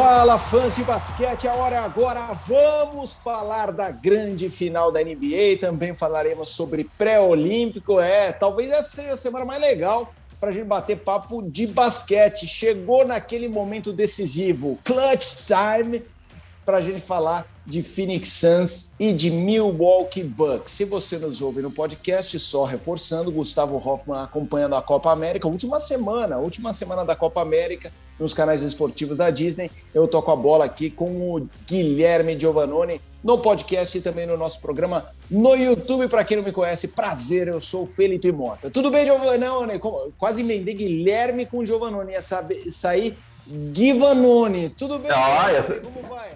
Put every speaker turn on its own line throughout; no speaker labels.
Fala, fãs de basquete, a hora é agora. Vamos falar da grande final da NBA. Também falaremos sobre pré-olímpico. É, talvez essa seja a semana mais legal para a gente bater papo de basquete. Chegou naquele momento decisivo, clutch time, para a gente falar de Phoenix Suns e de Milwaukee Bucks. Se você nos ouve no podcast, só reforçando, Gustavo Hoffman acompanhando a Copa América, última semana, última semana da Copa América, nos canais esportivos da Disney. Eu toco a bola aqui com o Guilherme Giovannone no podcast e também no nosso programa no YouTube. Para quem não me conhece, prazer, eu sou o Felipe Mota. Tudo bem, Giovannone? Quase emendei Guilherme com Giovannone. Ia sair Givanoni. Tudo bem?
Ah, ia ser... Como vai?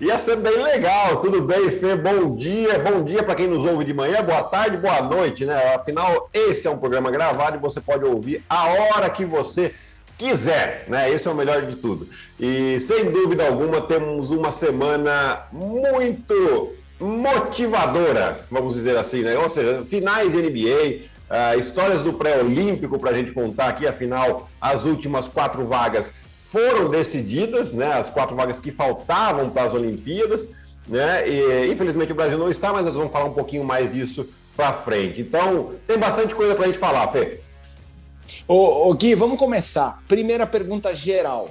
Ia ser bem legal. Tudo bem, Fê? Bom dia. Bom dia para quem nos ouve de manhã, boa tarde, boa noite, né? Afinal, esse é um programa gravado e você pode ouvir a hora que você quiser, né? Esse é o melhor de tudo. E sem dúvida alguma, temos uma semana muito motivadora, vamos dizer assim, né? Ou seja, finais de NBA, uh, ah, histórias do pré-olímpico para a gente contar aqui, afinal, as últimas quatro vagas foram decididas, né, as quatro vagas que faltavam para as Olimpíadas, né, e infelizmente o Brasil não está, mas nós vamos falar um pouquinho mais disso para frente. Então, tem bastante coisa para a gente falar, Fê.
Ô, ô, Gui, vamos começar. Primeira pergunta geral.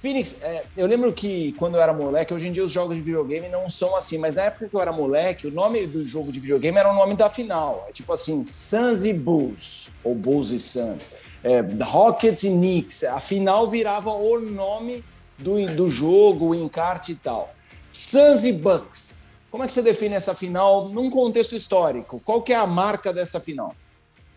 Phoenix, é, eu lembro que quando eu era moleque, hoje em dia os jogos de videogame não são assim, mas na época que eu era moleque, o nome do jogo de videogame era o nome da final. É tipo assim, Suns e Bulls, ou Bulls e Suns é, Rockets e Knicks. A final virava o nome do, do jogo, o encarte e tal. Suns e Bucks. Como é que você define essa final num contexto histórico? Qual que é a marca dessa final?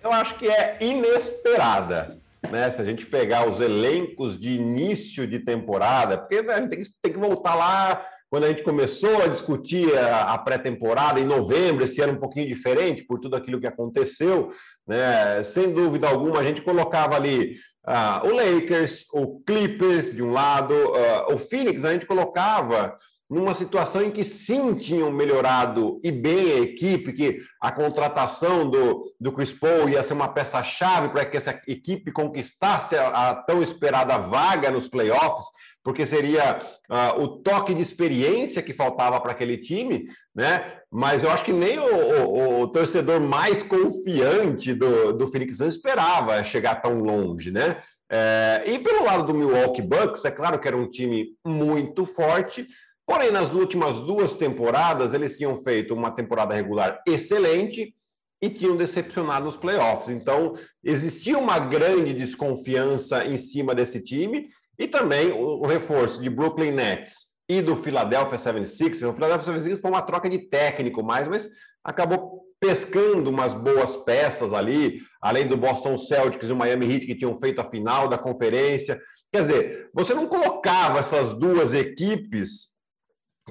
Eu acho que é inesperada. Né? Se a gente pegar os elencos de início de temporada, porque né, a gente tem tem que voltar lá quando a gente começou a discutir a, pré-temporada em novembro, esse ano um pouquinho diferente por tudo aquilo que aconteceu, né? Sem dúvida alguma, a gente colocava ali uh, o Lakers, o Clippers de um lado, uh, o Phoenix, a gente colocava numa situação em que sim tinham melhorado e bem a equipe, que a contratação do, do Chris Paul ia ser uma peça-chave para que essa equipe conquistasse a, a tão esperada vaga nos playoffs porque seria uh, o toque de experiência que faltava para aquele time, né? Mas eu acho que nem o, o, o torcedor mais confiante do, do Phoenix Suns esperava chegar tão longe, né? É, e pelo lado do Milwaukee Bucks, é claro que era um time muito forte, porém nas últimas duas temporadas eles tinham feito uma temporada regular excelente e tinham decepcionado nos playoffs. Então existia uma grande desconfiança em cima desse time e também o, reforço de Brooklyn Nets e do Philadelphia 76ers. O Philadelphia 76ers foi uma troca de técnico mais, mas acabou pescando umas boas peças ali, além do Boston Celtics e o Miami Heat que tinham feito a final da conferência. Quer dizer, você não colocava essas duas equipes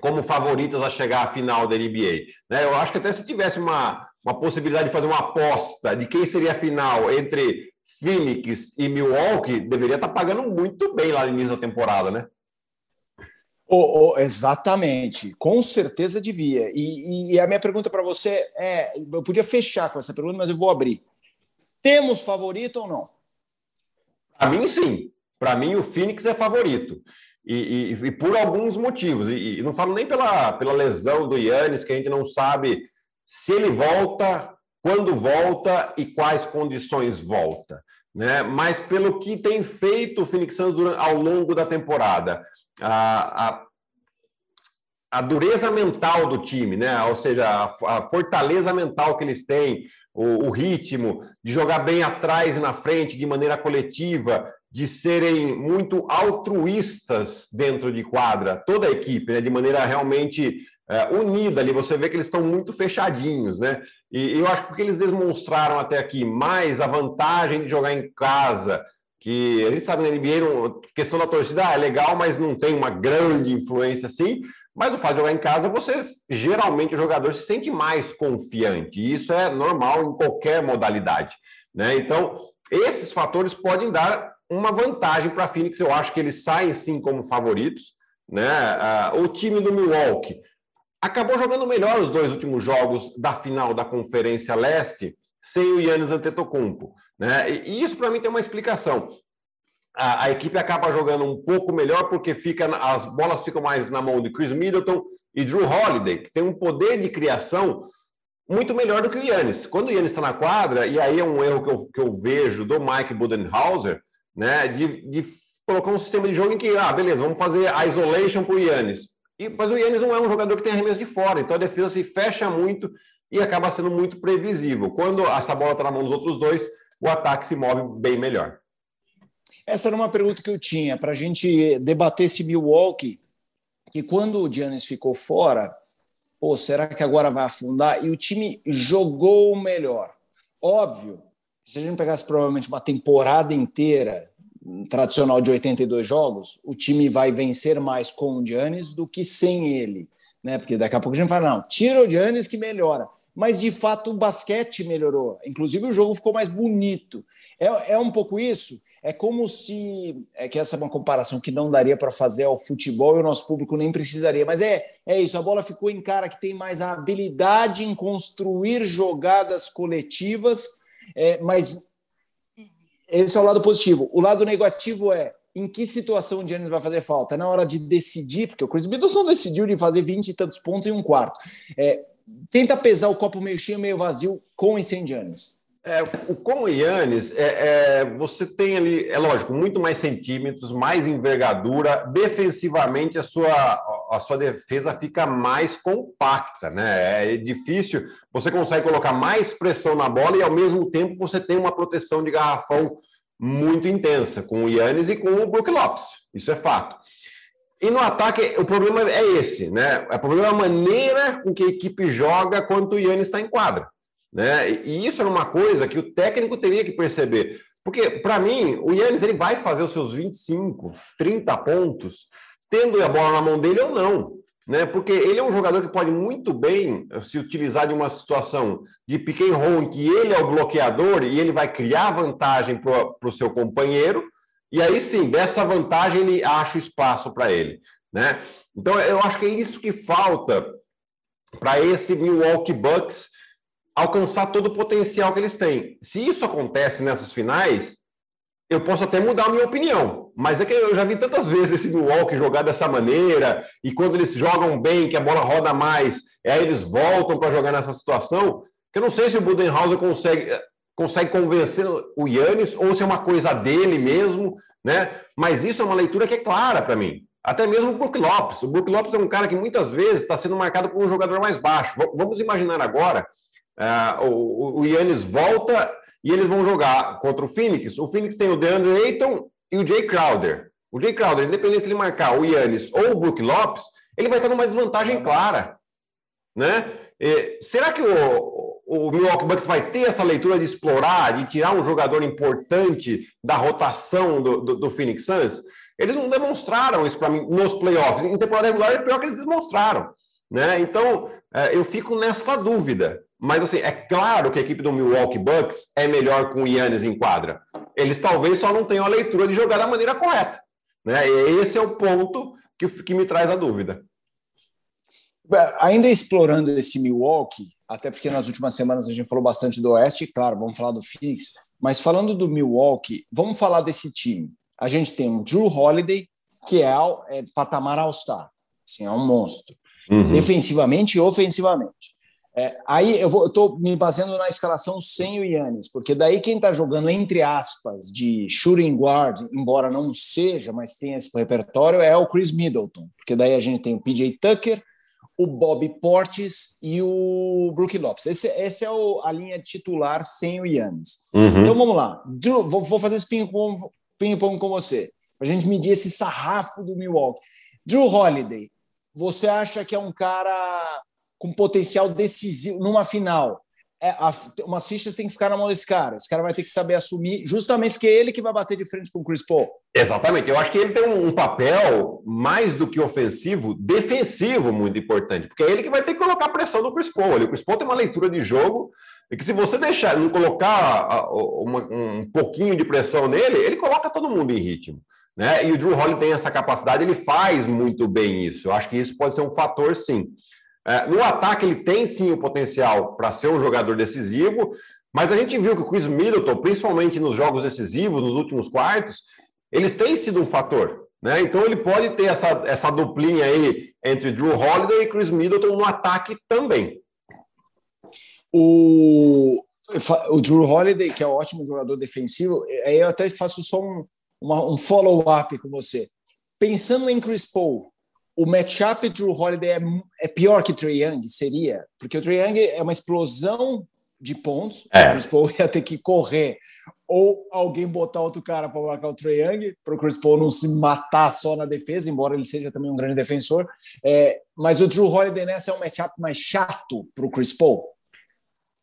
como favoritas a chegar à final da NBA. Né? Eu acho que até se tivesse uma, uma possibilidade de fazer uma aposta de quem seria a final entre Phoenix e Milwaukee deveria estar pagando muito bem lá no início da temporada, né?
Oh, oh, exatamente, com certeza devia. E, e a minha pergunta para você é: eu podia fechar com essa pergunta, mas eu vou abrir. Temos favorito ou não?
Para mim, sim. Para mim, o Phoenix é favorito. E, e, e por alguns motivos. E, não falo nem pela, pela lesão do Yannis, que a gente não sabe se ele volta, quando volta e quais condições volta, né? Mas pelo que tem feito o Phoenix Suns durante, ao longo da temporada, a, a, a, dureza mental do time, né? Ou seja, a, a fortaleza mental que eles têm, o, o, ritmo de jogar bem atrás e na frente, de maneira coletiva, de serem muito altruístas dentro de quadra, toda a equipe, né? De maneira realmente é, unida ali, você vê que eles estão muito fechadinhos, né? E, eu acho que eles demonstraram até aqui mais a vantagem de jogar em casa, que a gente sabe na NBA, questão da torcida ah, é legal, mas não tem uma grande influência assim. Mas o fato de jogar em casa, você geralmente o jogador se sente mais confiante. E isso é normal em qualquer modalidade, né? Então, esses fatores podem dar uma vantagem para a Phoenix. Eu acho que eles saem sim como favoritos, né? Ah, o time do Milwaukee acabou jogando melhor os dois últimos jogos da final da Conferência Leste sem o Yannis Antetokounmpo. Né? E isso, para mim, tem uma explicação. a, a, equipe acaba jogando um pouco melhor porque fica as bolas ficam mais na mão de Chris Middleton e Drew Holiday, que tem um poder de criação muito melhor do que o Yannis. Quando o Yannis está na quadra, e aí é um erro que eu, que eu vejo do Mike Budenhauser, né, de, de colocar um sistema de jogo em que, ah, beleza, vamos fazer a isolation para o Yannis. E, mas o Yannis não é um jogador que tem arremesso de fora, então a defesa se fecha muito e acaba sendo muito previsível. Quando essa bola está na mão dos outros dois, o ataque se move bem melhor.
Essa era uma pergunta que eu tinha para a gente debater esse Milwaukee, que quando o Giannis ficou fora, pô, será que agora vai afundar? E o time jogou melhor. Óbvio, se a gente pegasse provavelmente uma temporada inteira tradicional de 82 jogos, o time vai vencer mais com o Giannis do que sem ele, né? Porque daqui a pouco a gente fala, não, tira o Giannis que melhora. Mas de fato o basquete melhorou, inclusive o jogo ficou mais bonito. É, é um pouco isso. É como se. É que essa é uma comparação que não daria para fazer ao futebol e o nosso público nem precisaria. Mas é, é isso: a bola ficou em cara que tem mais a habilidade em construir jogadas coletivas, é, mas esse é o lado positivo. O lado negativo é em que situação o Giannis vai fazer falta? Na hora de decidir, porque o Chris Middleton decidiu de fazer 20 e tantos pontos em um quarto. É, tenta pesar o copo meio cheio, meio vazio com e sem Giannis.
É, o com o Yannis, é, é, você tem ali, é lógico, muito mais centímetros, mais envergadura. Defensivamente, a sua, a sua defesa fica mais compacta, né? É difícil. Você consegue colocar mais pressão na bola e, ao mesmo tempo, você tem uma proteção de garrafão muito intensa com o Yannis e com o Brook Lopes. Isso é fato. E no ataque, o problema é esse, né? O problema é a maneira com que a equipe joga quando o Yannis está em quadra. Né? E isso era uma coisa que o técnico teria que perceber. Porque, para mim, o Yannis ele vai fazer os seus 25, 30 pontos, tendo a bola na mão dele ou não. Né? Porque ele é um jogador que pode muito bem se utilizar de uma situação de pick and roll em que ele é o bloqueador e ele vai criar vantagem para o seu companheiro, e aí sim, dessa vantagem ele acha espaço para ele. Né? Então, eu acho que é isso que falta para esse Milwaukee Bucks alcançar todo o potencial que eles têm. Se isso acontece nessas finais, eu posso até mudar a minha opinião, mas é que eu já vi tantas vezes esse Milwaukee jogar dessa maneira, e quando eles jogam bem, que a bola roda mais, aí eles voltam para jogar nessa situação, que eu não sei se o Budenhauser consegue, consegue convencer o Yannis, ou se é uma coisa dele mesmo, né? Mas isso é uma leitura que é clara para mim. Até mesmo o Brook Lopes. O Brook Lopes é um cara que muitas vezes está sendo marcado por um jogador mais baixo. Vamos imaginar agora Uh, o, o Yannis volta e eles vão jogar contra o Phoenix. O Phoenix tem o DeAndre Ayton e o Jay Crowder. O Jay Crowder, independente de ele marcar o Yannis ou o Brook Lopes, ele vai estar numa desvantagem clara. Né? E, será que o, o Milwaukee Bucks vai ter essa leitura de explorar, de tirar um jogador importante da rotação do, do, do Phoenix Suns? Eles não demonstraram isso para mim nos playoffs. Em temporada regular é pior que eles demonstraram. Né? Então, é, eu fico nessa dúvida. Mas, assim, é claro que a equipe do Milwaukee Bucks é melhor com o Yannis em quadra. Eles talvez só não tenham a leitura de jogar da maneira correta. Né? E esse é o ponto que, que me traz a dúvida.
Ainda explorando esse Milwaukee, até porque nas últimas semanas a gente falou bastante do Oeste, claro, vamos falar do Phoenix, mas falando do Milwaukee, vamos falar desse time. A gente tem um Drew Holiday, que é, é patamar All-Star, assim, é um monstro, uhum. defensivamente e ofensivamente. É, aí eu estou me baseando na escalação sem o Yannis, porque daí quem está jogando, entre aspas, de shooting guard, embora não seja, mas tem esse repertório, é o Chris Middleton, porque daí a gente tem o PJ Tucker, o Bob Portis e o Brook Lopes. Esse, esse é o, a linha titular sem o Yannis. Uhum. Então vamos lá, Drew, vou, vou, fazer esse ping-pong ping com você, para a gente medir esse sarrafo do Milwaukee. Drew Holiday, você acha que é um cara com potencial decisivo numa final. É, a, umas fichas têm que ficar na mão desse cara. Esse cara vai ter que saber assumir, justamente porque é ele que vai bater de frente com o Chris Paul.
Exatamente. Eu acho que ele tem um, papel mais do que ofensivo, defensivo muito importante, porque é ele que vai ter que colocar pressão no Chris Paul. O Chris Paul tem uma leitura de jogo e que se você deixar, não colocar uma, um pouquinho de pressão nele, ele coloca todo mundo em ritmo. Né? E o Drew Holiday tem essa capacidade, ele faz muito bem isso. Eu acho que isso pode ser um fator, sim. É, no ataque, ele tem sim o potencial para ser um jogador decisivo, mas a gente viu que o Chris Middleton, principalmente nos jogos decisivos, nos últimos quartos, eles têm sido um fator. Né? Então ele pode ter essa, essa duplinha aí entre Drew Holiday e Chris Middleton no ataque também.
O, o Drew Holiday, que é um ótimo jogador defensivo, aí eu até faço só um, um follow-up com você. Pensando em Chris Paul, o matchup Drew Holiday é, é pior que Trae Young, seria? Porque o Trae Young é uma explosão de pontos, é. o Chris Paul ia ter que correr ou alguém botar outro cara para marcar o Trae Young, para o Chris Paul não se matar só na defesa, embora ele seja também um grande defensor. É, mas o Drew Holiday nessa é um matchup mais chato para o Chris Paul.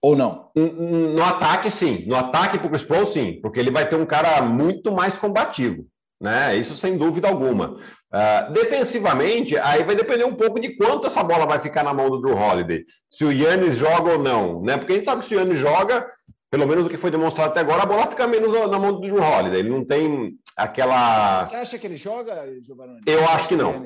Ou não?
No ataque, sim. No ataque para o Chris Paul, sim. Porque ele vai ter um cara muito mais combativo. Né? Isso sem dúvida alguma. Uh, defensivamente, aí vai depender um pouco de quanto essa bola vai ficar na mão do Drew Holiday. Se o Yannis joga ou não. Né? Porque a gente sabe que se o Yannis joga, pelo menos o que foi demonstrado até agora, a bola fica menos na mão do Drew Holiday. Ele não tem aquela.
Você acha que ele joga, Giovanni?
Eu acho que não.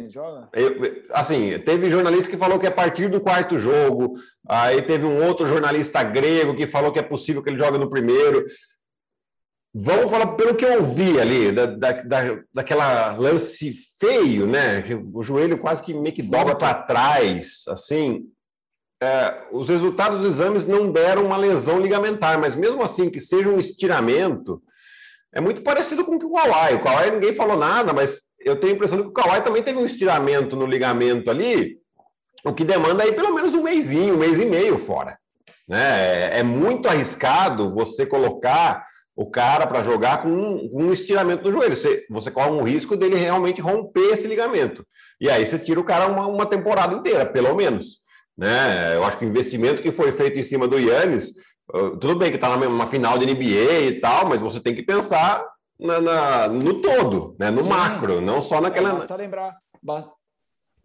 Eu, assim, teve jornalista que falou que é a partir do quarto jogo. Aí teve um outro jornalista grego que falou que é possível que ele jogue no primeiro. Vamos falar pelo que eu vi ali, da, da, da, daquela lance feio, né? O joelho quase que meio que dobra para trás, assim é, os resultados dos exames não deram uma lesão ligamentar, mas mesmo assim, que seja um estiramento, é muito parecido com o Kawhi. O Kawhi ninguém falou nada, mas eu tenho a impressão que o Kawhi também teve um estiramento no ligamento ali, o que demanda aí pelo menos um mêsinho, um mês e meio fora. Né? É, é muito arriscado você colocar o cara para jogar com um, um, estiramento no joelho. Você, você corre um risco dele realmente romper esse ligamento. E aí você tira o cara uma, uma temporada inteira, pelo menos. Né? Eu acho que o investimento que foi feito em cima do Yannis, tudo bem que está numa final de NBA e tal, mas você tem que pensar na, na no todo, né? no Sim. macro, não só naquela. É,
basta lembrar, basta,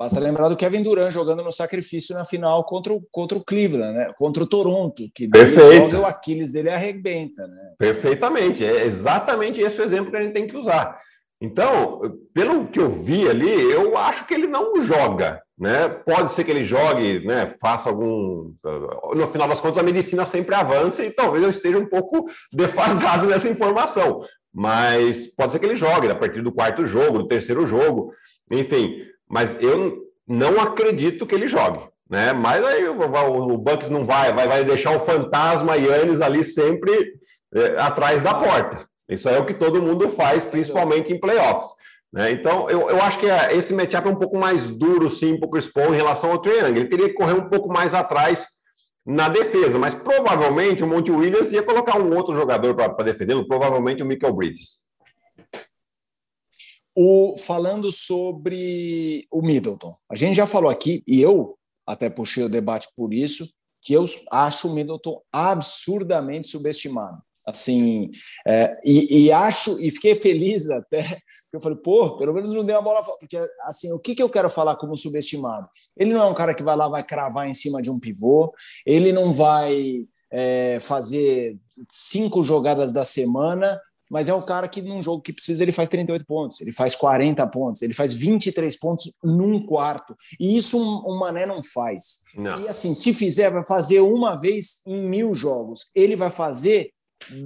basta, lembrar do Kevin Durant jogando no sacrifício na final contra o, contra o Cleveland, né? contra o Toronto, que
Perfeito.
o Aquiles dele arrebenta. Né?
Perfeitamente, é exatamente esse o exemplo que a gente tem que usar. Então, pelo que eu vi ali, eu acho que ele não joga. Né? Pode ser que ele jogue, né, faça algum. No final das contas, a medicina sempre avança e talvez eu esteja um pouco defasado nessa informação. Mas pode ser que ele jogue a partir do quarto jogo, do terceiro jogo, enfim. Mas eu não acredito que ele jogue. Né? Mas aí o, Bucks não vai, vai, vai deixar o fantasma Yannis ali sempre é, atrás da porta. Isso é o que todo mundo faz, principalmente em playoffs. Né? Então, eu, eu acho que é, esse matchup é um pouco mais duro, sim, para o Chris Paul em relação ao Trae Ele teria que correr um pouco mais atrás na defesa, mas provavelmente o Monte Williams ia colocar um outro jogador para defendê-lo, provavelmente o Michael Bridges.
O, falando sobre o Middleton, a gente já falou aqui, e eu até puxei o debate por isso, que eu acho o Middleton absurdamente subestimado. Assim, é, e, e, acho, e fiquei feliz até, porque eu falei, pô, pelo menos não deu a bola. Porque, assim, o que, que eu quero falar como subestimado? Ele não é um cara que vai lá, vai cravar em cima de um pivô, ele não vai é, fazer cinco jogadas da semana, mas é o cara que num jogo que precisa ele faz 38 pontos, ele faz 40 pontos, ele faz 23 pontos num quarto. E isso um, um Mané não faz. Não. E assim, se fizer, vai fazer uma vez em mil jogos. Ele vai fazer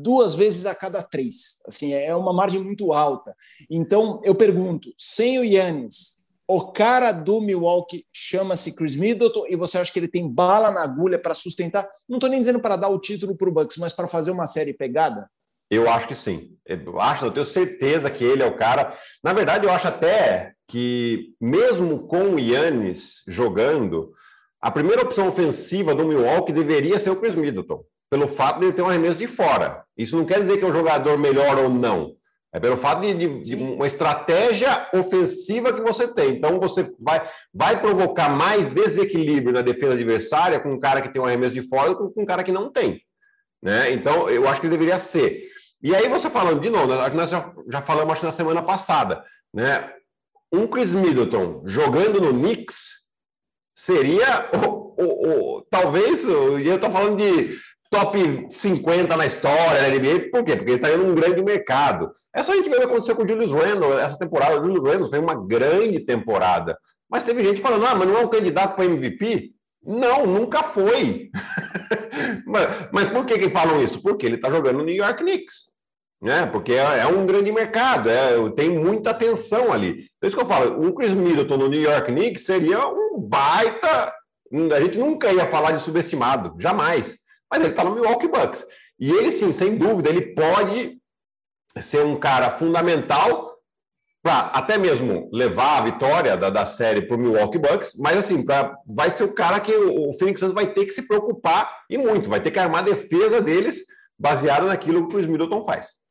duas vezes a cada três. Assim, é uma margem muito alta. Então, eu pergunto, sem o Yannis, o cara do Milwaukee chama-se Chris Middleton e você acha que ele tem bala na agulha para sustentar? Não estou nem dizendo para dar o título para o Bucks, mas para fazer uma série pegada?
Eu acho que sim. Eu acho, eu tenho certeza que ele é o cara. Na verdade, eu acho até que mesmo com o Yannis jogando, a primeira opção ofensiva do Milwaukee deveria ser o Chris Middleton pelo fato de ele ter um arremesso de fora. Isso não quer dizer que é um jogador melhor ou não. É pelo fato de, de, de, uma estratégia ofensiva que você tem. Então, você vai, vai provocar mais desequilíbrio na defesa adversária com um cara que tem um arremesso de fora do que com um cara que não tem. Né? Então, eu acho que ele deveria ser. E aí, você falando de novo, nós já, já falamos acho, na semana passada, né? um Chris Middleton jogando no Knicks seria o, o, o talvez, eu estou falando de top 50 na história da NBA. Por quê? Porque ele está indo num grande mercado. É só a gente ver o que aconteceu com o Julius Randle essa temporada. O Julius Randle foi uma grande temporada. Mas teve gente falando, ah, mas não é um candidato para MVP? Não, nunca foi. mas, mas, por que, que falam isso? Porque ele está jogando no New York Knicks. Né? Porque é, é um grande mercado, é, tem muita atenção ali. Por isso que eu falo, um Chris Middleton no New York Knicks seria um baita. A gente nunca ia falar de subestimado, jamais. Mas ele está no Milwaukee Bucks. E ele, sim, sem dúvida, ele pode ser um cara fundamental para até mesmo levar a vitória da, da série para o Milwaukee Bucks, mas assim, pra, vai ser o cara que o, o Phoenix Suns vai ter que se preocupar e muito, vai ter que armar a defesa deles baseada naquilo que o Chris Middleton faz.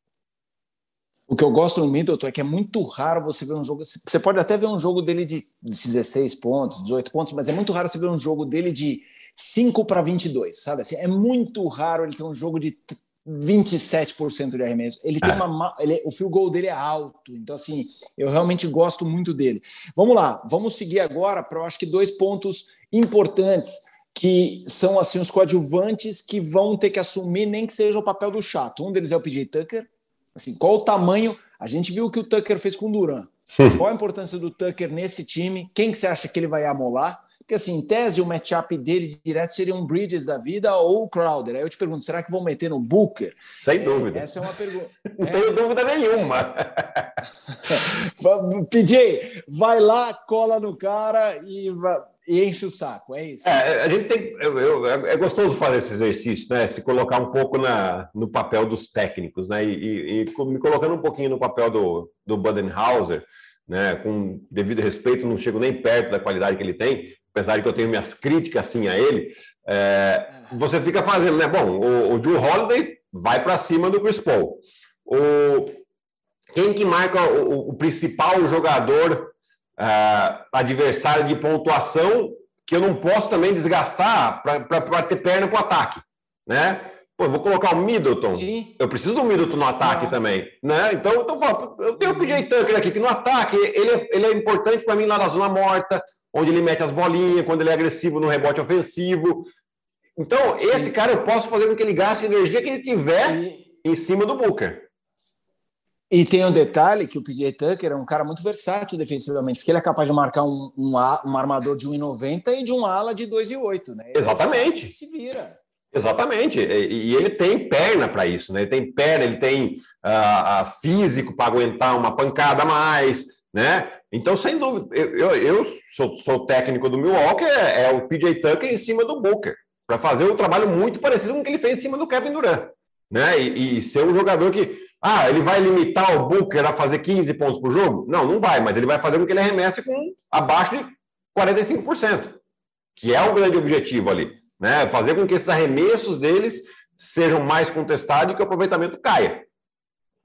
O que eu gosto no Middleton é que é muito raro você ver um jogo. Você pode até ver um jogo dele de 16 pontos, 18 pontos, mas é muito raro você ver um jogo dele de 5 para 22, sabe? Assim, é muito raro ele ter um jogo de 27% de arremesso. Ele tem é. uma. Ele, o field goal dele é alto. Então, assim, eu realmente gosto muito dele. Vamos lá, vamos seguir agora para eu acho que dois pontos importantes que são assim os coadjuvantes que vão ter que assumir nem que seja o papel do chato. Um deles é o PJ Tucker. Assim, qual o tamanho? A gente viu o que o Tucker fez com o Duran. Qual a importância do Tucker nesse time? Quem que você acha que ele vai amolar? Porque, assim, em tese, o matchup dele direto seria um Bridges da vida ou o Crowder. Aí eu te pergunto, será que vão meter no Booker?
Sem é, dúvida.
Essa é uma pergunta.
Não é. tenho dúvida nenhuma.
PJ, vai lá, cola no cara e, e enche o saco, é isso?
É, a gente tem. Eu, eu, é gostoso fazer esse exercício, né? Se colocar um pouco na, no papel dos técnicos, né? E, e, e me colocando um pouquinho no papel do, do Budenhauser, né? Com devido respeito, não chego nem perto da qualidade que ele tem apesar de que eu tenho minhas críticas assim a ele, é, você fica fazendo, né? Bom, o, o Drew Holiday vai para cima do Chris Paul. O, quem que marca o, o principal jogador uh, adversário de pontuação que eu não posso também desgastar para ter perna para o ataque, né? Pô, eu vou colocar o Middleton. Sim. Eu preciso do Middleton no ataque ah. também, né? Então, então eu tenho o PJ Tucker aqui que no ataque ele é, ele é importante para mim lá na zona morta onde ele mete as bolinhas, quando ele é agressivo no rebote ofensivo. Então, Sim. esse cara eu posso fazer com que ele gaste a energia que ele tiver e... em cima do Booker.
E tem um detalhe que o PJ Tucker é um cara muito versátil defensivamente, porque ele é capaz de marcar um, um, um armador de 1,90 e de um ala de 2,8, né?
Exatamente.
se vira.
Exatamente. E, e ele tem perna para isso, né? Ele tem perna, ele tem uh, físico para aguentar uma pancada a mais, né? Então, sem dúvida, eu, eu, sou, sou, técnico do Milwaukee, é, é, o PJ Tucker em cima do Booker, para fazer um trabalho muito parecido com o que ele fez em cima do Kevin Durant. Né? E, e, ser um jogador que, ah, ele vai limitar o Booker a fazer 15 pontos por jogo? Não, não vai, mas ele vai fazer com que ele arremesse com abaixo de 45%, que é o grande objetivo ali. Né? Fazer com que esses arremessos deles sejam mais contestados e que o aproveitamento caia.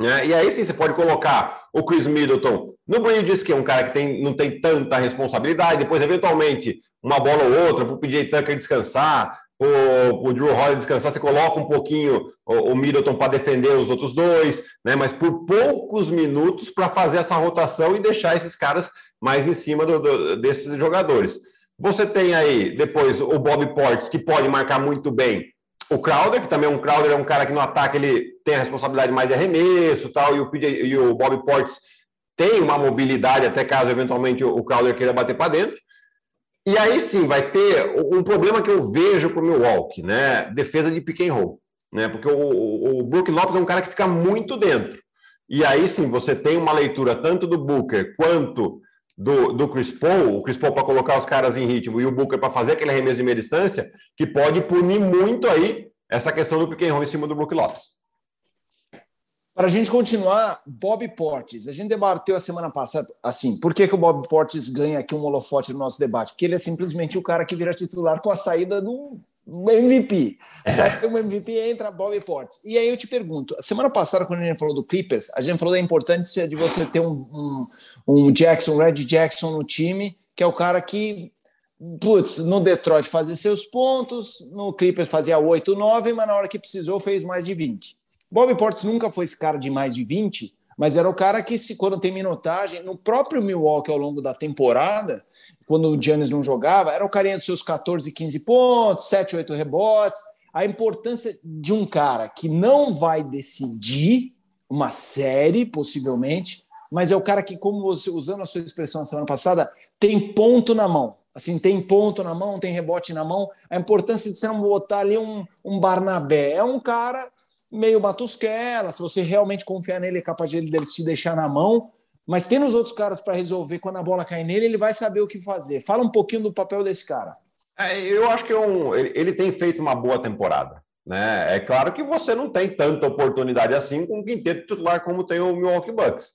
Né? E aí sim você pode colocar o Chris Middleton no Bridges, que é um cara que tem, não tem tanta responsabilidade, depois, eventualmente, uma bola ou outra para o PJ Tucker descansar, o Drew Holiday descansar, você coloca um pouquinho o, o Middleton para defender os outros dois, né? Mas por poucos minutos para fazer essa rotação e deixar esses caras mais em cima do, do, desses jogadores. Você tem aí depois o Bob Portes, que pode marcar muito bem o Crowder, que também é um Crowder, é um cara que no ataque ele tem a responsabilidade mais de arremesso tal, e o, PJ, e o Bob Portes tem uma mobilidade, até caso eventualmente o Crowder queira bater para dentro. E aí sim vai ter um problema que eu vejo para o Milwaukee, né? Defesa de pick and roll. Né? Porque o, o, Brook Lopes é um cara que fica muito dentro. E aí sim, você tem uma leitura tanto do Booker quanto do, do Chris Paul, o Chris Paul para colocar os caras em ritmo e o Booker para fazer aquele arremesso de meia distância, que pode punir muito aí essa questão do pick and roll em cima do Brook Lopes.
Para a gente continuar, Bob Portes. A gente debateu a semana passada, assim, por que, que o Bob Portes ganha aqui um holofote no nosso debate? Porque ele é simplesmente o cara que vira titular com a saída do MVP. É. Sai do MVP entra Bob Portes. E aí eu te pergunto, a semana passada, quando a gente falou do Clippers, a gente falou da importância de você ter um, um, um Jackson, Red Jackson no time, que é o cara que putz, no Detroit fazia seus pontos, no Clippers fazia 8, 9, mas na hora que precisou fez mais de 20. Bob Portes nunca foi esse cara de mais de 20, mas era o cara que, se, quando tem minutagem, no próprio Milwaukee ao longo da temporada, quando o Giannis não jogava, era o carinha dos seus 14, 15 pontos, 7, 8 rebotes. A importância de um cara que não vai decidir uma série, possivelmente, mas é o cara que, como você, usando a sua expressão na semana passada, tem ponto na mão. Assim, tem ponto na mão, tem rebote na mão. A importância de você não botar ali um, um Barnabé. É um cara meio matusquela, se você realmente confiar nele, é capaz de ele te deixar na mão. Mas tendo os outros caras para resolver quando a bola cai nele, ele vai saber o que fazer. Fala um pouquinho do papel desse cara.
É, eu acho que é um, ele, ele, tem feito uma boa temporada. Né? É claro que você não tem tanta oportunidade assim com um quinteto titular como tem o Milwaukee Bucks.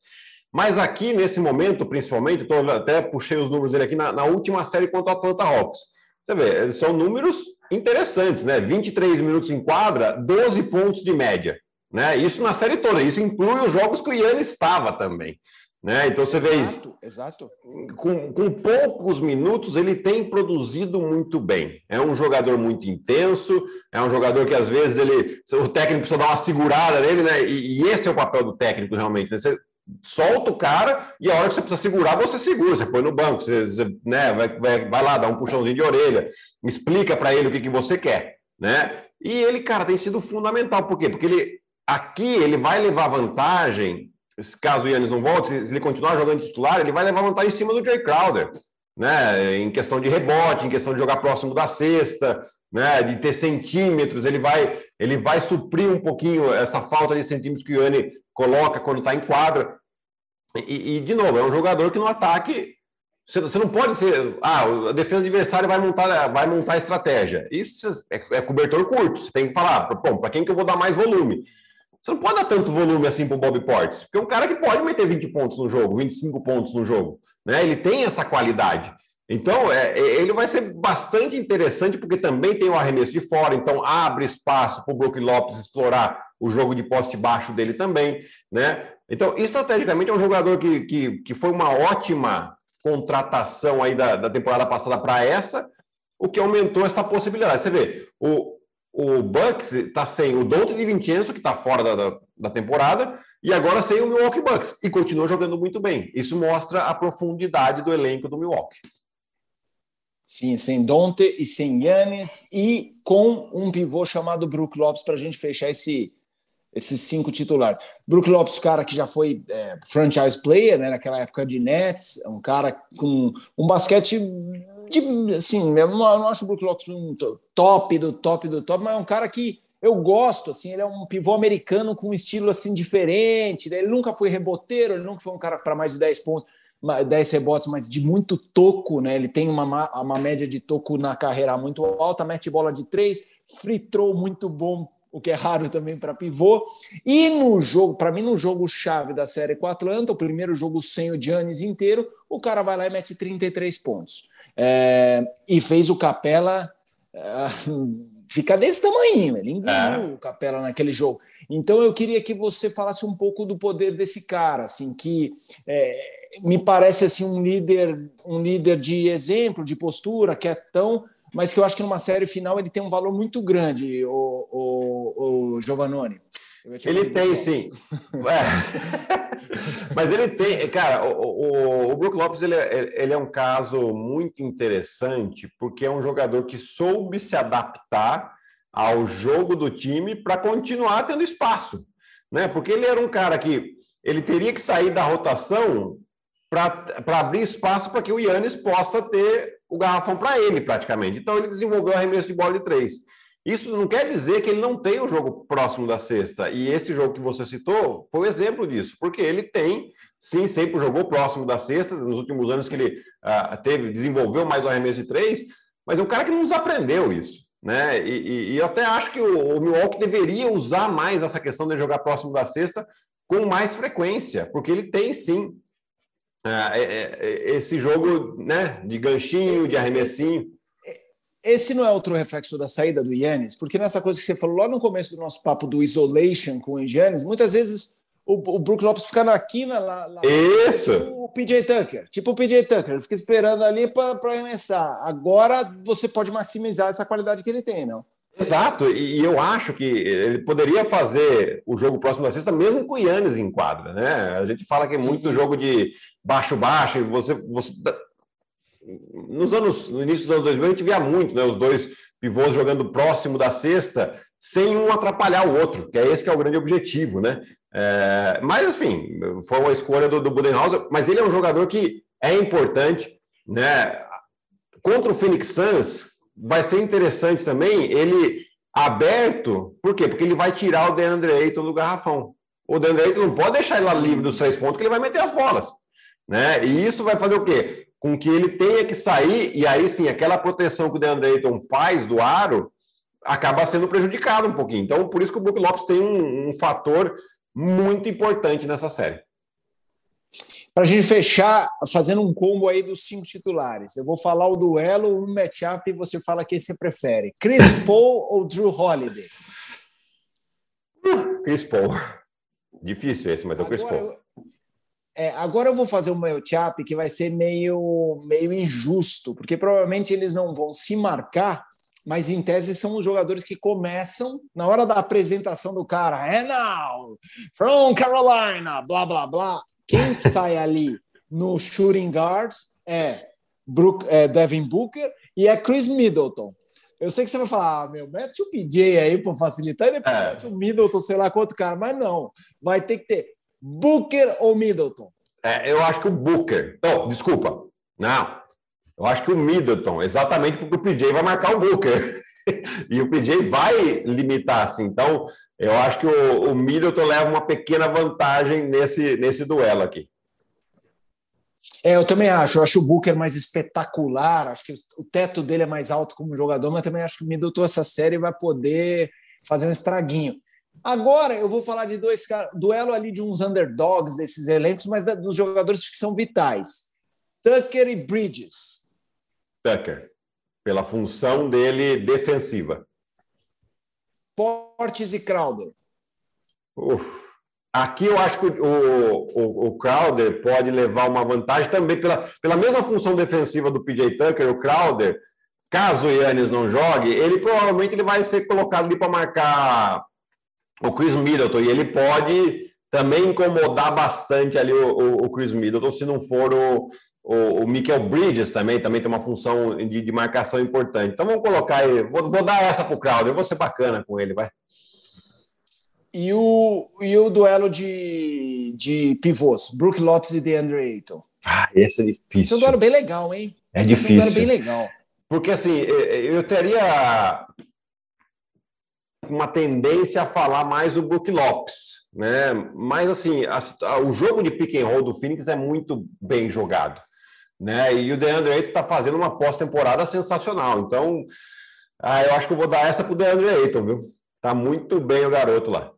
Mas aqui, nesse momento, principalmente, tô, até puxei os números dele aqui na, na última série contra o Atlanta Hawks. Você vê, são números interessantes, né? 23 minutos em quadra, 12 pontos de média. Né? Isso na série toda, isso inclui os jogos que o Ian estava também. Né? Então você exato, vê isso.
Exato.
Com, com poucos minutos, ele tem produzido muito bem. É um jogador muito intenso, é um jogador que às vezes ele. O técnico precisa dar uma segurada nele, né? E, e esse é o papel do técnico, realmente. Né? Você solta o cara e a hora que você precisa segurar, você segura, você põe no banco, você, você né, vai, vai, vai, lá, dá um puxãozinho de orelha, explica para ele o que, que você quer. Né? E ele, cara, tem sido fundamental. Por quê? Porque ele aqui ele vai levar vantagem caso o Yannis não volte, se ele continuar jogando titular, ele vai levar vantagem em cima do Jay Crowder, né? Em questão de rebote, em questão de jogar próximo da cesta, né? De ter centímetros, ele vai, ele vai suprir um pouquinho essa falta de centímetros que o Yannis coloca quando está em quadra. E, e, de novo, é um jogador que no ataque você, você não pode ser. Ah, a defesa adversária vai montar, vai montar estratégia. Isso é, é cobertor curto. Você tem que falar, bom, para quem que eu vou dar mais volume? Você não pode dar tanto volume assim para o Bob Portes, porque é um cara que pode meter 20 pontos no jogo, 25 pontos no jogo. Né? Ele tem essa qualidade. Então, é, é, ele vai ser bastante interessante, porque também tem o arremesso de fora, então abre espaço para o Brook Lopes explorar o jogo de poste baixo dele também. Né? Então, estrategicamente, é um jogador que, que, que foi uma ótima contratação aí da, da temporada passada para essa, o que aumentou essa possibilidade. Você vê, o, o Bucks está sem o Doutor de Vincenzo, que está fora da, da, da, temporada, e agora sem o Milwaukee Bucks, e continua jogando muito bem. Isso mostra a profundidade do elenco do Milwaukee.
Sim, sem Dante e sem Yannis, e com um pivô chamado Brook Lopes para a gente fechar esse, esses cinco titulares. Brook Lopes, cara que já foi é, franchise player, né, naquela época de Nets, um cara com um basquete de, assim, eu não, acho o Brook Lopes um top do top do top, mas é um cara que eu gosto, assim, ele é um pivô americano com um estilo assim diferente, né? ele nunca foi reboteiro, ele nunca foi um cara para mais de 10 pontos, 10 rebotes, mas de muito toco, né? Ele tem uma, uma média de toco na carreira muito alta, mete bola de três, free throw muito bom, o que é raro também para pivô. E no jogo, para mim, no jogo chave da série com a Atlanta, o primeiro jogo sem o Giannis inteiro, o cara vai lá e mete 33 pontos. É, e fez o Capela é, ficar desse tamanho, ele engoliu é. o Capela naquele jogo. Então eu queria que você falasse um pouco do poder desse cara, assim, que é, me parece assim um líder, um líder de exemplo, de postura, que é tão, mas que eu acho que numa série final ele tem um valor muito grande, o, o, o Giovannone.
Ele tem, sim. É. Mas ele tem, cara, o, o, o Brook Lopes ele é, ele é um caso muito interessante, porque é um jogador que soube se adaptar ao jogo do time para continuar tendo espaço. Né? Porque ele era um cara que ele teria que sair da rotação para abrir espaço para que o Yannis possa ter o garrafão para ele, praticamente. Então ele desenvolveu arremesso de bola de três. Isso não quer dizer que ele não tem o jogo próximo da sexta. E esse jogo que você citou foi um exemplo disso, porque ele tem, sim, sempre jogou próximo da sexta, nos últimos anos que ele uh, teve, desenvolveu mais o arremesso de três, mas é um cara que não nos aprendeu isso. Né? E, e, e eu até acho que o, o Milwaukee deveria usar mais essa questão de jogar próximo da sexta com mais frequência, porque ele tem sim uh, esse jogo né, de ganchinho, de arremessinho.
Esse não é outro reflexo da saída do Yannis, porque nessa coisa que você falou lá no começo do nosso papo do isolation com o Yannis, muitas vezes o, o Brook Lopes fica na quina lá, lá
Isso.
o PJ Tucker, tipo o PJ Tucker, ele fica esperando ali para arremessar. Agora você pode maximizar essa qualidade que ele tem, não?
Exato, e eu acho que ele poderia fazer o jogo próximo da sexta mesmo com o Yannis em quadra, né? A gente fala que é Sim. muito jogo de baixo-baixo, e você, você nos anos, no início dos anos 2000, a gente via muito, né? Os dois pivôs jogando próximo da cesta, sem um atrapalhar o outro, que é esse que é o grande objetivo, né? É, mas, enfim, foi uma escolha do, do Budenholzer, mas ele é um jogador que é importante, né? Contra o Phoenix Suns, vai ser interessante também ele aberto, por quê? Porque ele vai tirar o DeAndre Ayton do garrafão. O DeAndre Ayton não pode deixar ele lá livre dos três pontos, que ele vai meter as bolas. Né? E isso vai fazer o quê? Com que ele tenha que sair, e aí sim, aquela proteção que o DeAndre Ayton faz do aro acaba sendo prejudicado um pouquinho. Então, por isso que o Brook Lopes tem um, um fator muito importante nessa série.
Para a gente fechar, fazendo um combo aí dos cinco titulares, eu vou falar o duelo, um matchup e você fala quem você prefere: Chris Paul ou Drew Holiday?
Chris Paul. Difícil esse, mas é o Chris Paul.
É, agora eu vou fazer um matchup que vai ser meio, meio injusto, porque provavelmente eles não vão se marcar, mas em tese são os jogadores que começam na hora da apresentação do cara. É now, from Carolina, blá blá blá. Quem sai ali no shooting guard é, Brook, é Devin Booker e é Chris Middleton. Eu sei que você vai falar, ah, meu, mete o PJ aí para facilitar e depois é. mete o Middleton, sei lá quanto cara, mas não. Vai ter que ter Booker ou Middleton.
É, eu acho que o Booker. Não, desculpa. Não. Eu acho que o Middleton, exatamente porque o PJ vai marcar o Booker. e o PJ vai limitar, assim. Então, eu acho que o, o Middleton leva uma pequena vantagem nesse, nesse duelo aqui.
É, eu também acho. Eu acho o Booker mais espetacular. Acho que o teto dele é mais alto como jogador, mas também acho que o Middleton, essa série, vai poder fazer um estraguinho. Agora eu vou falar de dois duelo ali de uns underdogs desses elencos, mas dos jogadores que são vitais. Tucker e Bridges.
Tucker, pela função dele defensiva.
Portes e Crowder.
Uf. Aqui eu acho que o, o, o, Crowder pode levar uma vantagem também pela, pela mesma função defensiva do PJ Tucker. O Crowder, caso o Yannis não jogue, ele provavelmente ele vai ser colocado ali para marcar o Chris Middleton e ele pode também incomodar bastante ali o, o, o Chris Middleton se não for o, o, o Michael Bridges também, também tem uma função de, de marcação importante. Então vamos colocar aí, vou, vou dar essa para o Claudio, eu vou ser bacana com ele, vai.
E o, e o duelo de, de pivôs, Brook Lopes e DeAndre Ayton.
Ah, esse é difícil.
Esse é um duelo bem legal, hein?
É difícil. Esse é um
duelo bem legal.
Porque assim, eu teria uma tendência a falar mais o Brook Lopes, né? Mas assim, a, o jogo de pick and roll do Phoenix é muito bem jogado né? E o DeAndre Ayton está fazendo uma pós-temporada sensacional. Então, ah, eu acho que eu vou dar essa para o DeAndre Ayton, viu? Tá muito bem o garoto lá.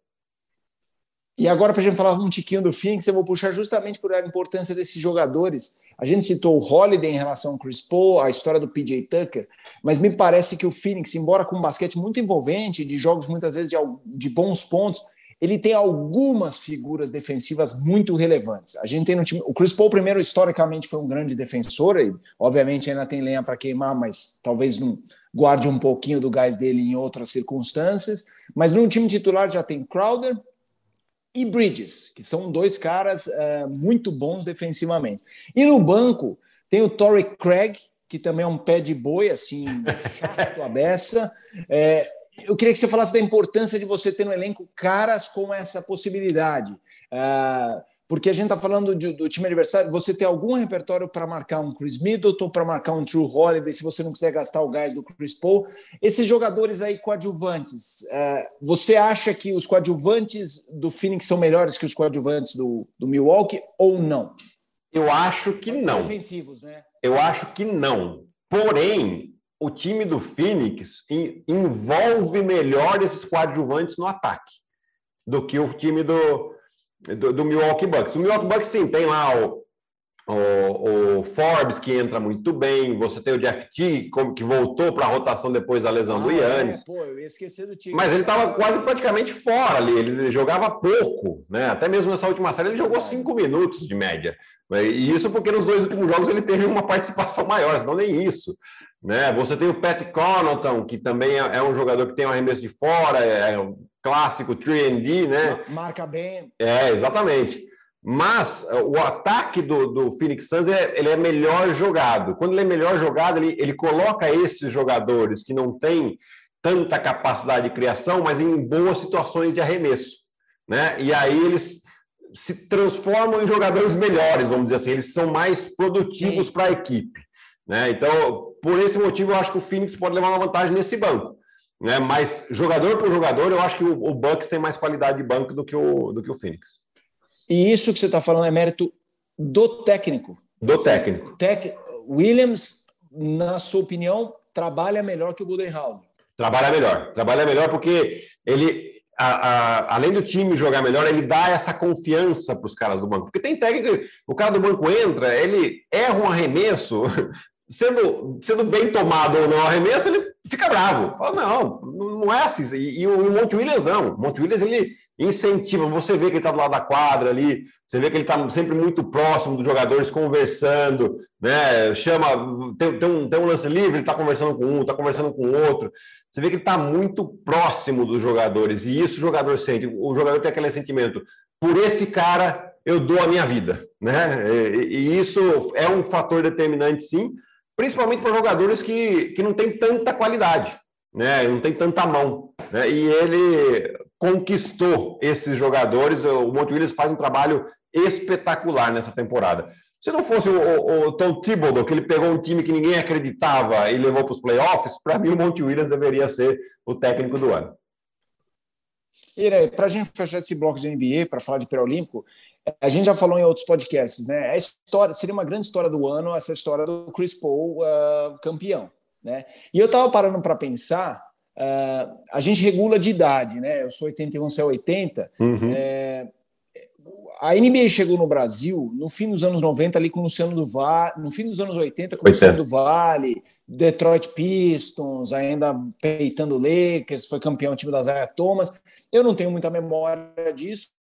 E agora, para a gente falar um tiquinho do Phoenix, eu vou puxar justamente por a importância desses jogadores. A gente citou o Holiday em relação ao Chris Paul, a história do PJ Tucker, mas me parece que o Phoenix, embora com um basquete muito envolvente, de jogos muitas vezes de, de bons pontos, ele tem algumas figuras defensivas muito relevantes. A gente tem no time. O Chris Paul, primeiro, historicamente foi um grande defensor, e obviamente ainda tem lenha para queimar, mas talvez não guarde um pouquinho do gás dele em outras circunstâncias. Mas no time titular já tem Crowder e Bridges, que são dois caras uh, muito bons defensivamente. E no banco tem o Torrey Craig, que também é um pé de boi, assim, chato a beça. É, eu queria que você falasse da importância de você ter no elenco caras com essa possibilidade. Uh, porque a gente está falando de, do time adversário, você tem algum repertório para marcar um Chris Middleton, para marcar um True Holiday, se você não quiser gastar o gás do Chris Paul. Esses jogadores aí coadjuvantes, uh, você acha que os coadjuvantes do Phoenix são melhores que os coadjuvantes do, do Milwaukee ou não?
Eu acho que não.
Defensivos, né?
Eu acho que não. Porém, o time do Phoenix envolve melhor esses coadjuvantes no ataque do que o time do, do, do Milwaukee Bucks. O Milwaukee Bucks, sim, tem lá o, o, o, Forbes, que entra muito bem. Você tem o Jeff T, que voltou para a rotação depois da lesão ah, do Yannis. É, pô, eu ia esquecer do time. Mas ele estava quase praticamente fora ali. Ele jogava pouco, né? Até mesmo nessa última série ele jogou cinco minutos de média. E isso porque nos dois últimos jogos ele teve uma participação maior, senão nem isso. Né? Você tem o Pat Connaughton, que também é, é um jogador que tem um arremesso de fora, é, é um clássico 3D, né?
Marca bem.
É, exatamente. Mas é, o ataque do, do Phoenix Suns é, ele é melhor jogado. Quando ele é melhor jogado, ele, ele coloca esses jogadores que não têm tanta capacidade de criação, mas em boas situações de arremesso. Né? E aí eles se transformam em jogadores melhores, vamos dizer assim, eles são mais produtivos para a equipe. Né? Então, por esse motivo, eu acho que o Phoenix pode levar uma vantagem nesse banco. né? Mas jogador por jogador, eu acho que o, o Bucks tem mais qualidade de banco do que o, do que o Phoenix.
E isso que você está falando é mérito do técnico.
Do técnico.
Tec... Williams, na sua opinião, trabalha melhor que o Budenholzer.
Trabalha melhor. Trabalha melhor porque ele, a, a, além do time jogar melhor, ele dá essa confiança para os caras do banco. Porque tem técnico, o cara do banco entra, ele erra um arremesso, sendo, sendo bem tomado ou não arremesso, ele fica bravo. Fala, não, não é assim. E, e o, Monte Williams não. O Monte Williams, ele incentiva. Você vê que ele está do lado da quadra ali, você vê que ele está sempre muito próximo dos jogadores, conversando, né? Chama, tem, tem, um, tem um lance livre, ele está conversando com um, está conversando com outro. Você vê que ele está muito próximo dos jogadores, e isso o jogador sente. O jogador tem aquele sentimento: por esse cara eu dou a minha vida, né? E, e isso é um fator determinante, sim, principalmente para jogadores que, que não têm tanta qualidade, né? Não tem tanta mão, né? E ele conquistou esses jogadores. O Monte Williams faz um trabalho espetacular nessa temporada. Se não fosse o, o, Tom Thibodeau, que ele pegou um time que ninguém acreditava e levou para os playoffs, para mim o Monte Williams deveria ser o técnico do ano.
Ira, para a gente fechar esse bloco de NBA, para falar de pré-olímpico, a gente já falou em outros podcasts, né? A história seria uma grande história do ano essa história do Chris Paul uh, campeão, né? E eu estava parando para pensar, uh, a gente regula de idade, né? Eu sou 81, você é 80. Uhum. É, a NBA chegou no Brasil no fim dos anos 90 ali com o Luciano do Vale, no fim dos anos 80 com o Luciano é. do Vale, Detroit Pistons, ainda peitando Lakers, foi campeão time da Zaya Thomas. Eu não tenho muita memória disso.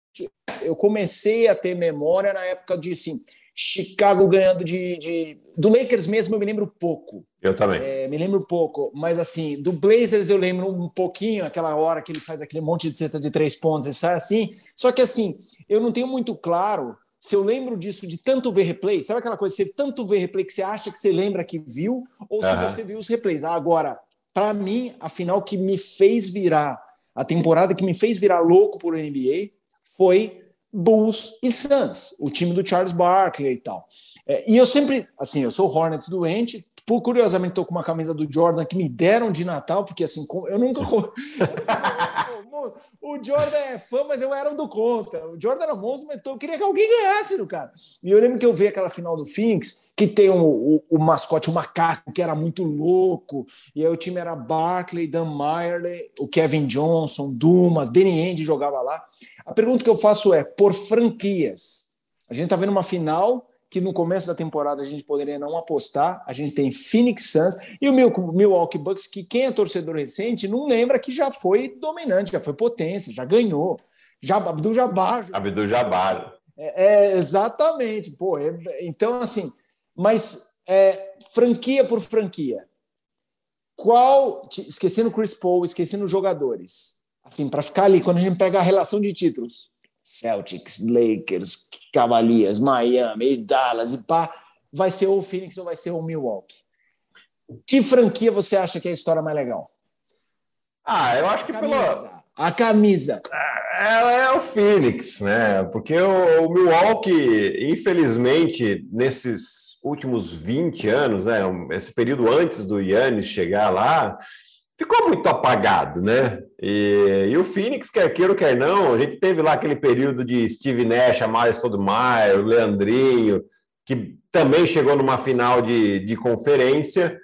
Eu comecei a ter memória na época de assim, Chicago ganhando de, de, Do Lakers mesmo eu me lembro pouco.
Eu também.
É, me lembro pouco. Mas assim, do Blazers eu lembro um pouquinho, aquela hora que ele faz aquele monte de cesta de três pontos e sai assim. Só que assim, eu não tenho muito claro se eu lembro disso de tanto ver replay. Sabe aquela coisa, você tanto ver replay que você acha que você lembra que viu, ou se você viu os replays. Agora, para mim, a final que me fez virar, a temporada que me fez virar louco por NBA foi Bulls e Suns, o time do Charles Barkley e tal. É, e eu sempre, assim, eu sou Hornets doente, por curiosamente estou com uma camisa do Jordan que me deram de Natal, porque assim, eu nunca. o Jordan é fã, mas eu era um do contra. O Jordan era monstro, mas eu queria que alguém ganhasse do cara. E eu lembro que eu vi aquela final do Phoenix, que tem o, o, o mascote, o macaco, que era muito louco. E aí o time era Barkley, Dan Meyerley, o Kevin Johnson, Dumas, Danny Ainge jogava lá. A pergunta que eu faço é, por franquias, a gente está vendo uma final que no começo da temporada a gente poderia não apostar. A gente tem Phoenix Suns e o Milwaukee Bucks, que quem é torcedor recente não lembra que já foi dominante, já foi potência, já ganhou. Já, Abdul Jabbar.
Abdul Jabbar.
É, é, exatamente. Pô, é, então, assim, mas é, franquia por franquia. Qual, esquecendo Chris Paul, esquecendo os jogadores, assim, para ficar ali, quando a gente pega a relação de títulos, Celtics, Lakers, Cavaliers, Miami, Dallas e pá, vai ser o Phoenix ou vai ser o Milwaukee? Que franquia você acha que é a história mais legal?
Ah, eu acho que
pela. A camisa.
Ela é o Phoenix, né? Porque o, o Milwaukee, infelizmente, nesses últimos 20 anos, né? Esse período antes do Yannis chegar lá, ficou muito apagado, né? E, e, o Phoenix, quer queira ou quer não, a gente teve lá aquele período de Steve Nash, Amari Stoudemire, o Leandrinho, que também chegou numa final de, de conferência.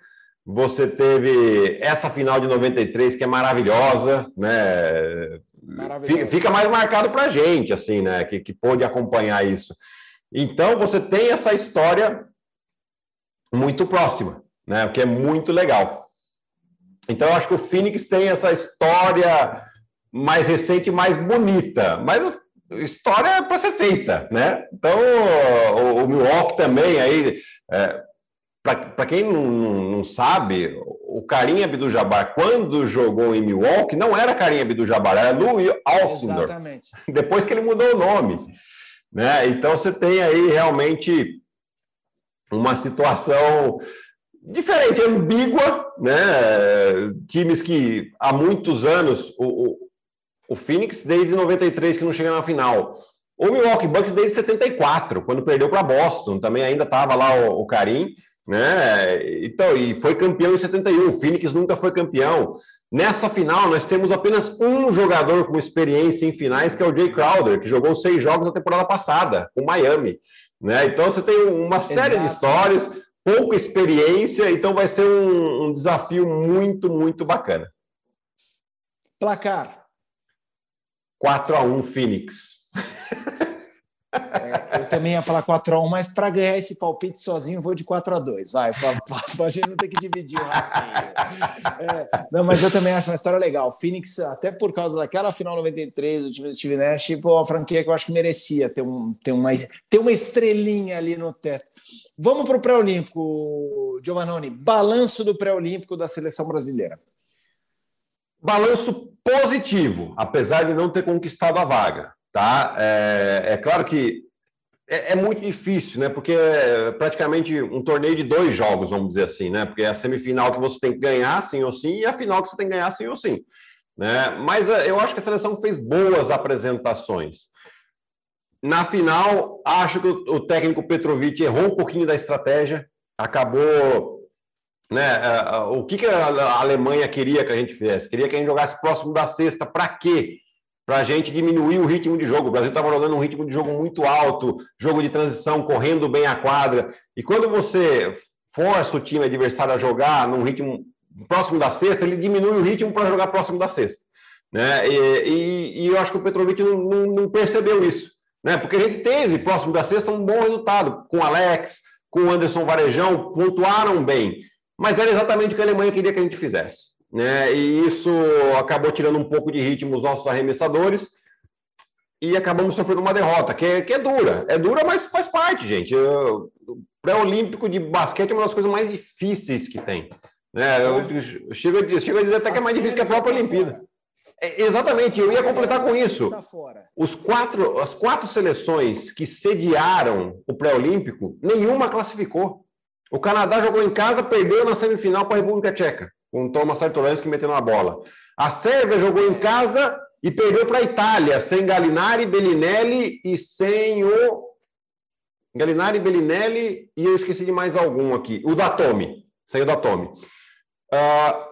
Você teve essa final de 93, que é maravilhosa, né? Fica, fica mais marcado para a gente, assim, né? Que, que pôde acompanhar isso. Então, você tem essa história muito próxima, né? O que é muito legal. Então, eu acho que o Phoenix tem essa história mais recente, mais bonita, mas história é para ser feita, né? Então, o, o Milwaukee também, aí, é, para quem não, não, sabe, o Karim Abdul-Jabbar, quando jogou em Milwaukee, não era Karim Abdul-Jabbar, era Louis Alcindor. Exatamente. Depois que ele mudou o nome. Né? Então, você tem aí realmente uma situação diferente, ambígua, né? Times que há muitos anos, o, o, o Phoenix desde 93 que não chega na final. O Milwaukee Bucks desde 74, quando perdeu para Boston, também ainda estava lá o, o Karim, né? Então, e foi campeão em 71. O Phoenix nunca foi campeão. Nessa final, nós temos apenas um jogador com experiência em finais, que é o Jay Crowder, que jogou seis jogos na temporada passada, com Miami. Né? Então, você tem uma série Exato. de histórias, pouca experiência, então vai ser um, um desafio muito, muito bacana.
Placar.
4 a 1 Phoenix.
É, eu também ia falar 4x1, mas para ganhar esse palpite sozinho, vou de 4x2. Vai, para a gente não ter que dividir o é, Não, mas eu também acho uma história legal. Phoenix, até por causa daquela final 93 do time do Steve Nash, foi uma franquia que eu acho que merecia ter, um, ter, uma, ter uma estrelinha ali no teto. Vamos para o pré-olímpico, Giovannone. Balanço do pré-olímpico da seleção brasileira.
Balanço positivo, apesar de não ter conquistado a vaga. Tá? É, é claro que é, é, muito difícil, né? Porque é praticamente um torneio de dois jogos, vamos dizer assim, né? Porque é a semifinal que você tem que ganhar, sim ou sim, e a final que você tem que ganhar, sim ou sim. Né? Mas é, eu acho que a seleção fez boas apresentações. Na final, acho que o, técnico Petrovic errou um pouquinho da estratégia, acabou. Né, é, o que, que a Alemanha queria que a gente fizesse? Queria que a gente jogasse próximo da sexta. Para quê? Para a gente diminuir o ritmo de jogo. O Brasil estava jogando um ritmo de jogo muito alto, jogo de transição, correndo bem a quadra. E quando você força o time adversário a jogar num ritmo próximo da sexta, ele diminui o ritmo para jogar próximo da sexta. Né? E, e, e, eu acho que o Petrovic não, não, não, percebeu isso. Né? Porque a gente teve próximo da sexta um bom resultado com o Alex, com o Anderson Varejão, pontuaram bem. Mas era exatamente o que a Alemanha queria que a gente fizesse né? E isso acabou tirando um pouco de ritmo os nossos arremessadores e acabamos sofrendo uma derrota, que é, que é dura. É dura, mas faz parte, gente. O pré-olímpico de basquete é uma das coisas mais difíceis que tem. Né? Eu, eu chego, eu chego a dizer até que é mais difícil que a própria Olimpíada. É, exatamente, eu ia completar com isso. Os quatro, as quatro seleções que sediaram o pré-olímpico, nenhuma classificou. O Canadá jogou em casa, perdeu na semifinal para a República Tcheca com Thomas Sartoransky metendo a bola. A Sérvia jogou em casa e perdeu para a Itália, sem Galinari, Bellinelli e sem o. Galinari, Bellinelli e eu esqueci de mais algum aqui. O Datome, sem o Datome. Uh,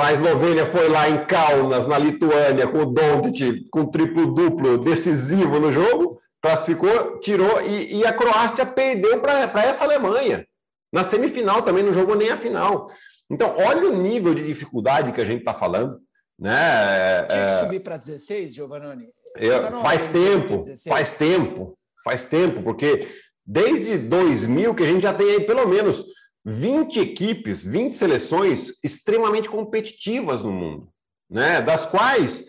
a Eslovênia foi lá em Kaunas, na Lituânia, com o Doncic, com triplo-duplo decisivo no jogo, classificou, tirou, e, e a Croácia perdeu para essa Alemanha. Na semifinal também, não jogou nem a final. Então, olha o nível de dificuldade que a gente está falando. Né?
Tinha que é, subir para 16, Giovanni?
Eu, tá faz tempo, faz tempo, faz tempo, porque desde 2000 que a gente já tem aí pelo menos 20 equipes, 20 seleções extremamente competitivas no mundo, né? das quais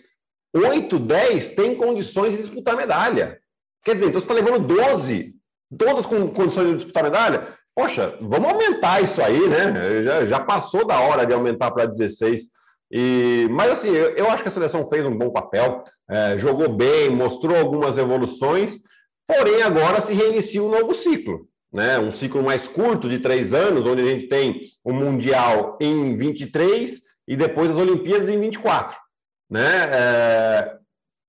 8, 10 têm condições de disputar medalha. Quer dizer, então você está levando 12, todas com condições de disputar medalha poxa, vamos aumentar isso aí, né? Já, já passou da hora de aumentar para 16. E, mas assim, eu, eu, acho que a seleção fez um bom papel, é, jogou bem, mostrou algumas evoluções, porém agora se reinicia um novo ciclo, né? Um ciclo mais curto de três anos, onde a gente tem o Mundial em 23 e depois as Olimpíadas em 24. Né? É,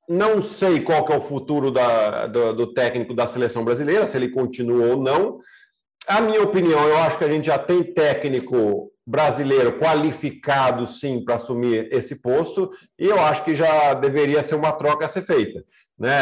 não sei qual que é o futuro da, do, do técnico da seleção brasileira, se ele continua ou não. A minha opinião, eu acho que a gente já tem técnico brasileiro qualificado, sim, para assumir esse posto, e eu acho que já deveria ser uma troca a ser feita. Né?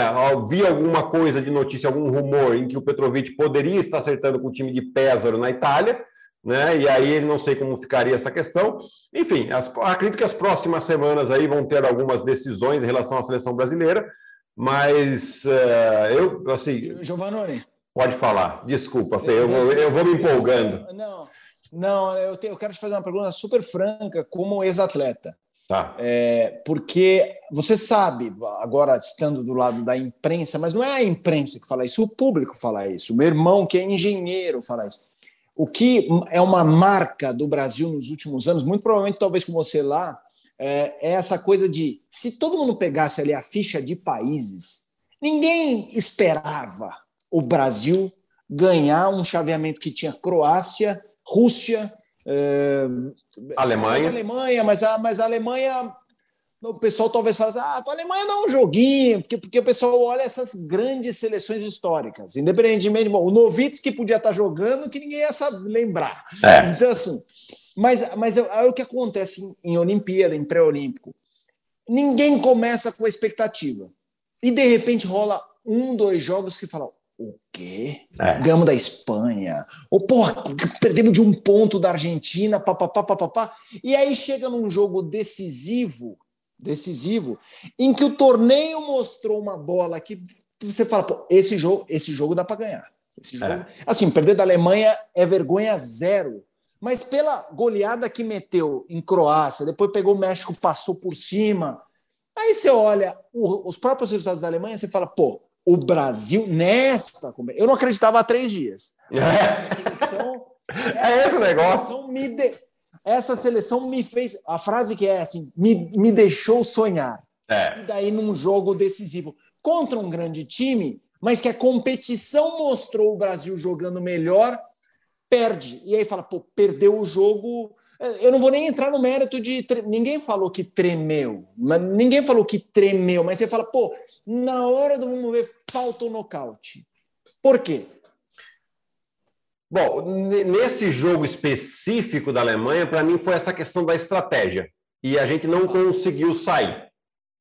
Vi alguma coisa de notícia, algum rumor em que o Petrovic poderia estar acertando com o time de Pesaro na Itália, né? E aí não sei como ficaria essa questão. Enfim, as, acredito que as próximas semanas aí vão ter algumas decisões em relação à seleção brasileira, mas uh, eu, assim...
Giovanni,
Pode falar. Desculpa, Fê, eu, vou, eu vou me empolgando.
Não, não eu, te, eu quero te fazer uma pergunta super franca como ex-atleta.
Tá.
É, porque você sabe, agora estando do lado da imprensa, mas não é a imprensa que fala isso, o público fala isso, o meu irmão, que é engenheiro, fala isso. O que é uma marca do Brasil nos últimos anos, muito provavelmente, talvez com você lá, é, é essa coisa de se todo mundo pegasse ali a ficha de países, ninguém esperava o Brasil ganhar um chaveamento que tinha Croácia, Rússia,
é, Alemanha.
Alemanha, mas a, mas a Alemanha, o pessoal talvez fale assim, ah, a Alemanha dá um joguinho, porque, porque o pessoal olha essas grandes seleções históricas, independentemente, bom, o Novitz que podia estar jogando, que ninguém ia saber lembrar. É. Então, assim, Mas, mas é, é o que acontece em, em Olimpíada, em pré-olímpico. Ninguém começa com a expectativa. E de repente rola um, dois jogos que falam: o quê? É. Ganhamos da Espanha. Ou, porra, perdemos de um ponto da Argentina, papapá, papapá. E aí chega num jogo decisivo, decisivo, em que o torneio mostrou uma bola que você fala, pô, esse jogo, esse jogo dá para ganhar. Esse jogo, é. Assim, perder da Alemanha é vergonha zero. Mas pela goleada que meteu em Croácia, depois pegou o México, passou por cima. Aí você olha o, os próprios resultados da Alemanha, você fala, pô, o Brasil nesta. Eu não acreditava há três dias.
Essa seleção, é esse negócio.
Me de, essa seleção me fez. A frase que é assim: me, me deixou sonhar. É. E daí, num jogo decisivo contra um grande time, mas que a competição mostrou o Brasil jogando melhor, perde. E aí fala: pô, perdeu o jogo eu não vou nem entrar no mérito de. Ninguém falou que tremeu, mas ninguém falou que tremeu, mas você fala, pô, na hora do vamos ver, falta o nocaute. Por quê?
Bom, nesse jogo específico da Alemanha, para mim foi essa questão da estratégia. E a gente não conseguiu sair.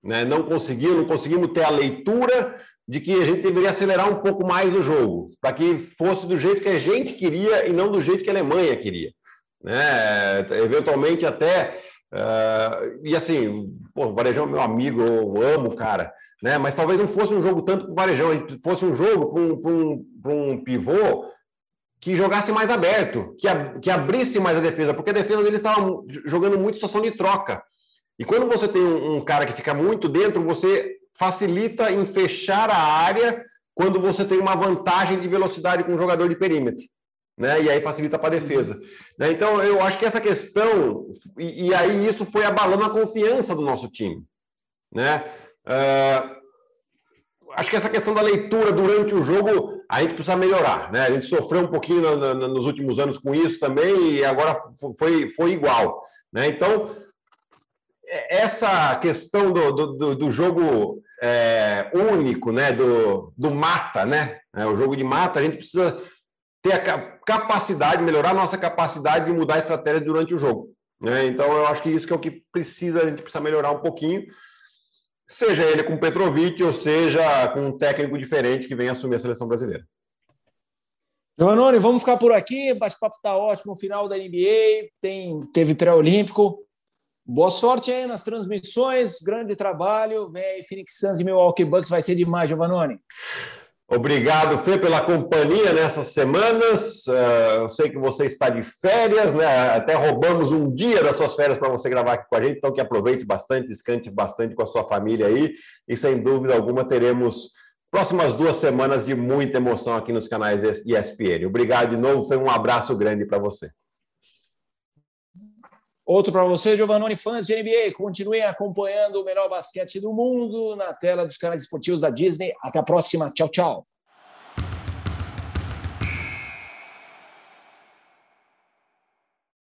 Né? Não conseguiu, não conseguimos ter a leitura de que a gente deveria acelerar um pouco mais o jogo, para que fosse do jeito que a gente queria e não do jeito que a Alemanha queria né? Eventualmente até. Uh, e assim, pô, o Varejão é meu amigo, eu amo o cara, né? Mas talvez não fosse um jogo tanto para o Varejão, fosse um jogo para um, um, um pivô que jogasse mais aberto, que, ab que abrisse mais a defesa, porque a defesa dele estava jogando muito situação de troca. E quando você tem um, um, cara que fica muito dentro, você facilita em fechar a área quando você tem uma vantagem de velocidade com o jogador de perímetro né? E aí facilita para a defesa. Né? Então, eu acho que essa questão, e, e, aí isso foi abalando a confiança do nosso time. Né? Uh, acho que essa questão da leitura durante o jogo a gente precisa melhorar. Né? A gente sofreu um pouquinho no, no, nos últimos anos com isso também, e agora foi, foi igual. Né? Então, essa questão do, do, do jogo é, único, né? do, do mata, né? É, o jogo de mata, a gente precisa ter a capacidade, melhorar a nossa capacidade de mudar a estratégia durante o jogo. Né? Então, eu acho que isso que é o que precisa, a gente precisa melhorar um pouquinho, seja ele com Petrovic ou seja com um técnico diferente que venha assumir a seleção brasileira.
Giovanni, vamos ficar por aqui. O bate-papo está ótimo. Final da NBA, tem, teve pré-olímpico. Boa sorte aí nas transmissões, grande trabalho. Vem aí, Phoenix Suns e Milwaukee Bucks, vai ser demais, Giovanni.
Obrigado, Fê, pela companhia nessas semanas. Uh, eu sei que você está de férias, né? Até roubamos um dia das suas férias para você gravar aqui com a gente, então que aproveite bastante, descante bastante com a sua família aí. E sem dúvida alguma teremos próximas duas semanas de muita emoção aqui nos canais ESPN. Obrigado de novo, foi um abraço grande para você.
Outro para você, Giovanni, fãs de NBA. Continuem acompanhando o melhor basquete do mundo na tela dos canais esportivos da Disney. Até a próxima. Tchau, tchau.